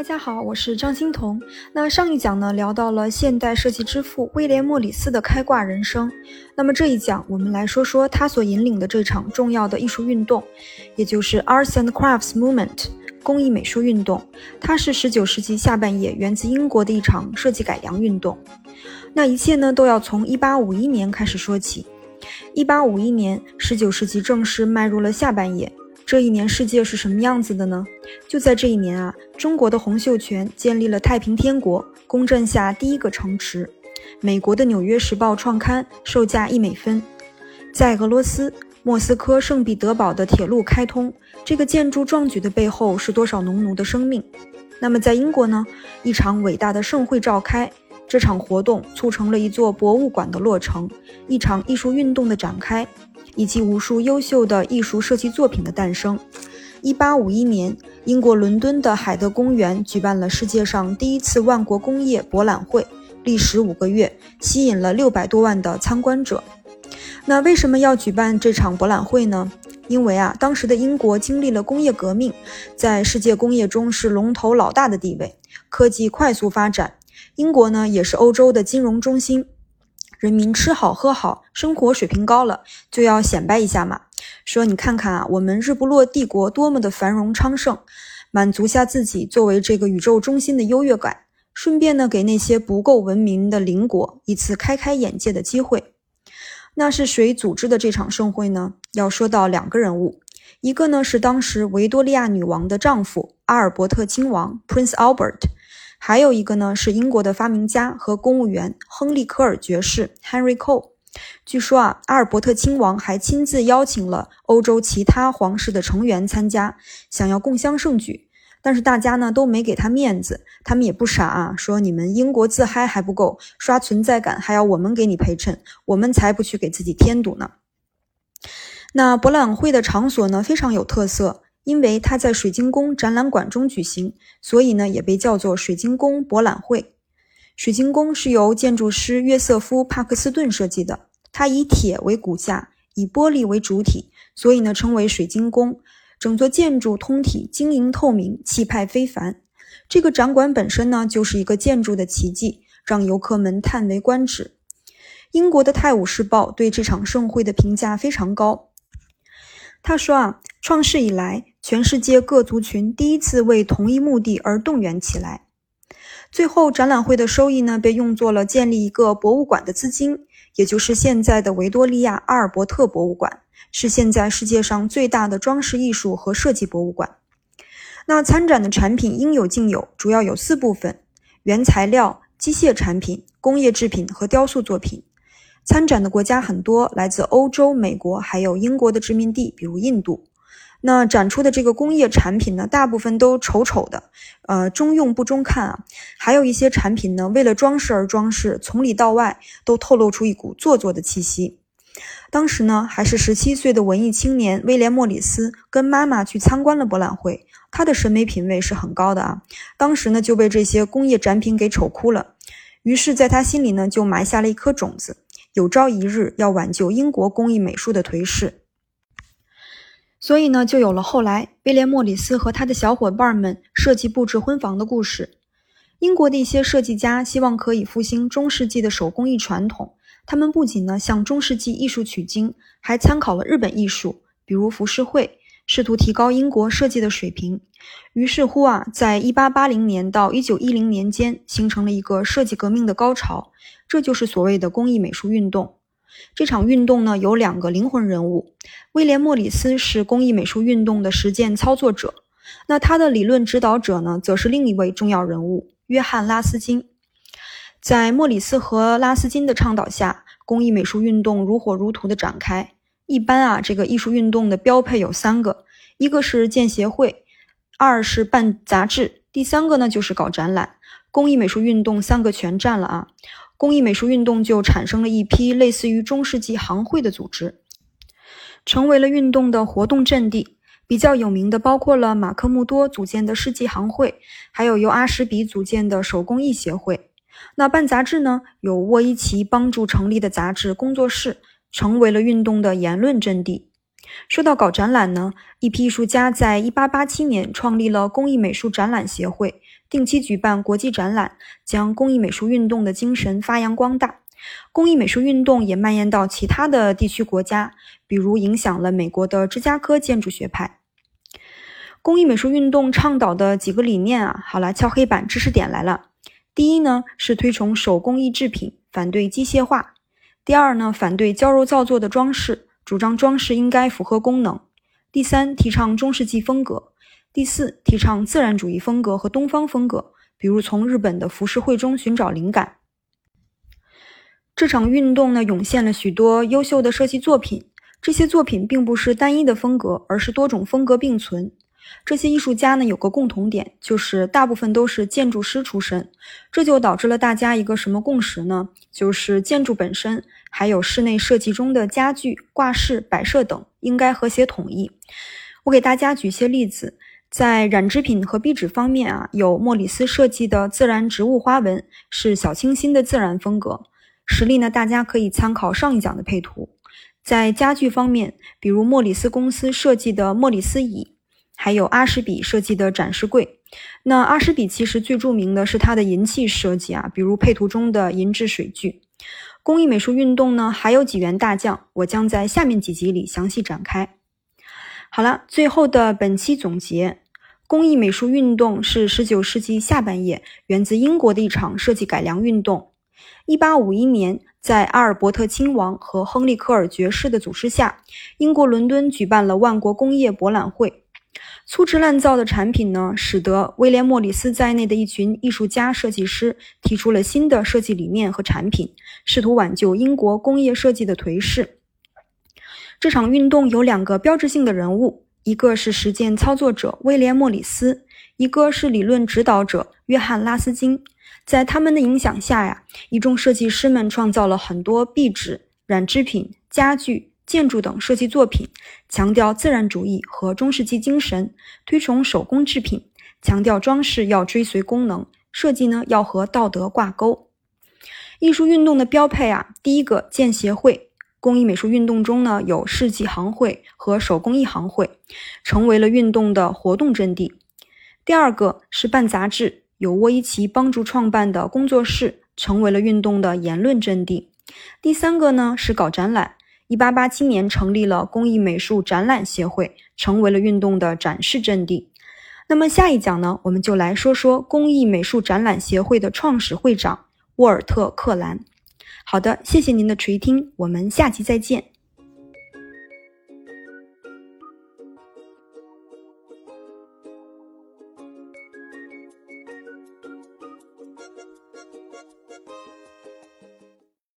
大家好，我是张欣彤。那上一讲呢，聊到了现代设计之父威廉·莫里斯的开挂人生。那么这一讲，我们来说说他所引领的这场重要的艺术运动，也就是 Arts and Crafts Movement（ 工艺美术运动）。它是19世纪下半叶源自英国的一场设计改良运动。那一切呢，都要从1851年开始说起。1851年，19世纪正式迈入了下半叶。这一年世界是什么样子的呢？就在这一年啊，中国的洪秀全建立了太平天国，攻占下第一个城池。美国的《纽约时报》创刊，售价一美分。在俄罗斯莫斯科圣彼得堡的铁路开通，这个建筑壮举的背后是多少农奴的生命？那么在英国呢？一场伟大的盛会召开，这场活动促成了一座博物馆的落成，一场艺术运动的展开。以及无数优秀的艺术设计作品的诞生。一八五一年，英国伦敦的海德公园举办了世界上第一次万国工业博览会，历时五个月，吸引了六百多万的参观者。那为什么要举办这场博览会呢？因为啊，当时的英国经历了工业革命，在世界工业中是龙头老大的地位，科技快速发展。英国呢，也是欧洲的金融中心。人民吃好喝好，生活水平高了，就要显摆一下嘛。说你看看啊，我们日不落帝国多么的繁荣昌盛，满足下自己作为这个宇宙中心的优越感，顺便呢给那些不够文明的邻国一次开开眼界的机会。那是谁组织的这场盛会呢？要说到两个人物，一个呢是当时维多利亚女王的丈夫阿尔伯特亲王 Prince Albert。还有一个呢，是英国的发明家和公务员亨利·科尔爵士 （Henry Cole）。据说啊，阿尔伯特亲王还亲自邀请了欧洲其他皇室的成员参加，想要共襄盛举。但是大家呢都没给他面子，他们也不傻啊，说你们英国自嗨还不够，刷存在感还要我们给你陪衬，我们才不去给自己添堵呢。那博览会的场所呢，非常有特色。因为它在水晶宫展览馆中举行，所以呢也被叫做水晶宫博览会。水晶宫是由建筑师约瑟夫·帕克斯顿设计的，它以铁为骨架，以玻璃为主体，所以呢称为水晶宫。整座建筑通体晶莹透明，气派非凡。这个展馆本身呢就是一个建筑的奇迹，让游客们叹为观止。英国的《泰晤士报》对这场盛会的评价非常高，他说啊，创世以来。全世界各族群第一次为同一目的而动员起来。最后，展览会的收益呢，被用作了建立一个博物馆的资金，也就是现在的维多利亚阿尔伯特博物馆，是现在世界上最大的装饰艺术和设计博物馆。那参展的产品应有尽有，主要有四部分：原材料、机械产品、工业制品和雕塑作品。参展的国家很多，来自欧洲、美国，还有英国的殖民地，比如印度。那展出的这个工业产品呢，大部分都丑丑的，呃，中用不中看啊。还有一些产品呢，为了装饰而装饰，从里到外都透露出一股做作的气息。当时呢，还是十七岁的文艺青年威廉·莫里斯跟妈妈去参观了博览会，他的审美品味是很高的啊。当时呢，就被这些工业展品给丑哭了，于是，在他心里呢，就埋下了一颗种子，有朝一日要挽救英国工艺美术的颓势。所以呢，就有了后来威廉·莫里斯和他的小伙伴们设计布置婚房的故事。英国的一些设计家希望可以复兴中世纪的手工艺传统，他们不仅呢向中世纪艺术取经，还参考了日本艺术，比如浮世绘，试图提高英国设计的水平。于是乎啊，在1880年到1910年间，形成了一个设计革命的高潮，这就是所谓的工艺美术运动。这场运动呢，有两个灵魂人物。威廉·莫里斯是工艺美术运动的实践操作者，那他的理论指导者呢，则是另一位重要人物——约翰·拉斯金。在莫里斯和拉斯金的倡导下，工艺美术运动如火如荼地展开。一般啊，这个艺术运动的标配有三个：一个是建协会，二是办杂志，第三个呢就是搞展览。工艺美术运动三个全占了啊。工艺美术运动就产生了一批类似于中世纪行会的组织，成为了运动的活动阵地。比较有名的包括了马克穆多组建的世纪行会，还有由阿什比组建的手工艺协会。那办杂志呢？有沃伊奇帮助成立的杂志工作室，成为了运动的言论阵地。说到搞展览呢，一批艺术家在一八八七年创立了工艺美术展览协会，定期举办国际展览，将工艺美术运动的精神发扬光大。工艺美术运动也蔓延到其他的地区国家，比如影响了美国的芝加哥建筑学派。工艺美术运动倡导的几个理念啊，好了，敲黑板知识点来了。第一呢，是推崇手工艺制品，反对机械化；第二呢，反对娇柔造作的装饰，主张装饰应该符合功能；第三，提倡中世纪风格；第四，提倡自然主义风格和东方风格，比如从日本的浮世绘中寻找灵感。这场运动呢，涌现了许多优秀的设计作品。这些作品并不是单一的风格，而是多种风格并存。这些艺术家呢，有个共同点，就是大部分都是建筑师出身。这就导致了大家一个什么共识呢？就是建筑本身，还有室内设计中的家具、挂饰、摆设等，应该和谐统一。我给大家举些例子，在染织品和壁纸方面啊，有莫里斯设计的自然植物花纹，是小清新的自然风格。实例呢，大家可以参考上一讲的配图。在家具方面，比如莫里斯公司设计的莫里斯椅，还有阿什比设计的展示柜。那阿什比其实最著名的是它的银器设计啊，比如配图中的银质水具。工艺美术运动呢，还有几员大将，我将在下面几集里详细展开。好了，最后的本期总结：工艺美术运动是19世纪下半叶源自英国的一场设计改良运动。一八五一年，在阿尔伯特亲王和亨利科尔爵士的组织下，英国伦敦举办了万国工业博览会。粗制滥造的产品呢，使得威廉·莫里斯在内的一群艺术家、设计师提出了新的设计理念和产品，试图挽救英国工业设计的颓势。这场运动有两个标志性的人物，一个是实践操作者威廉·莫里斯，一个是理论指导者约翰·拉斯金。在他们的影响下呀，一众设计师们创造了很多壁纸、染织品、家具、建筑等设计作品，强调自然主义和中世纪精神，推崇手工制品，强调装饰要追随功能，设计呢要和道德挂钩。艺术运动的标配啊，第一个建协会，工艺美术运动中呢有世纪行会和手工艺行会，成为了运动的活动阵地。第二个是办杂志。有沃伊奇帮助创办的工作室成为了运动的言论阵地。第三个呢是搞展览，一八八七年成立了工艺美术展览协会，成为了运动的展示阵地。那么下一讲呢，我们就来说说工艺美术展览协会的创始会长沃尔特·克兰。好的，谢谢您的垂听，我们下期再见。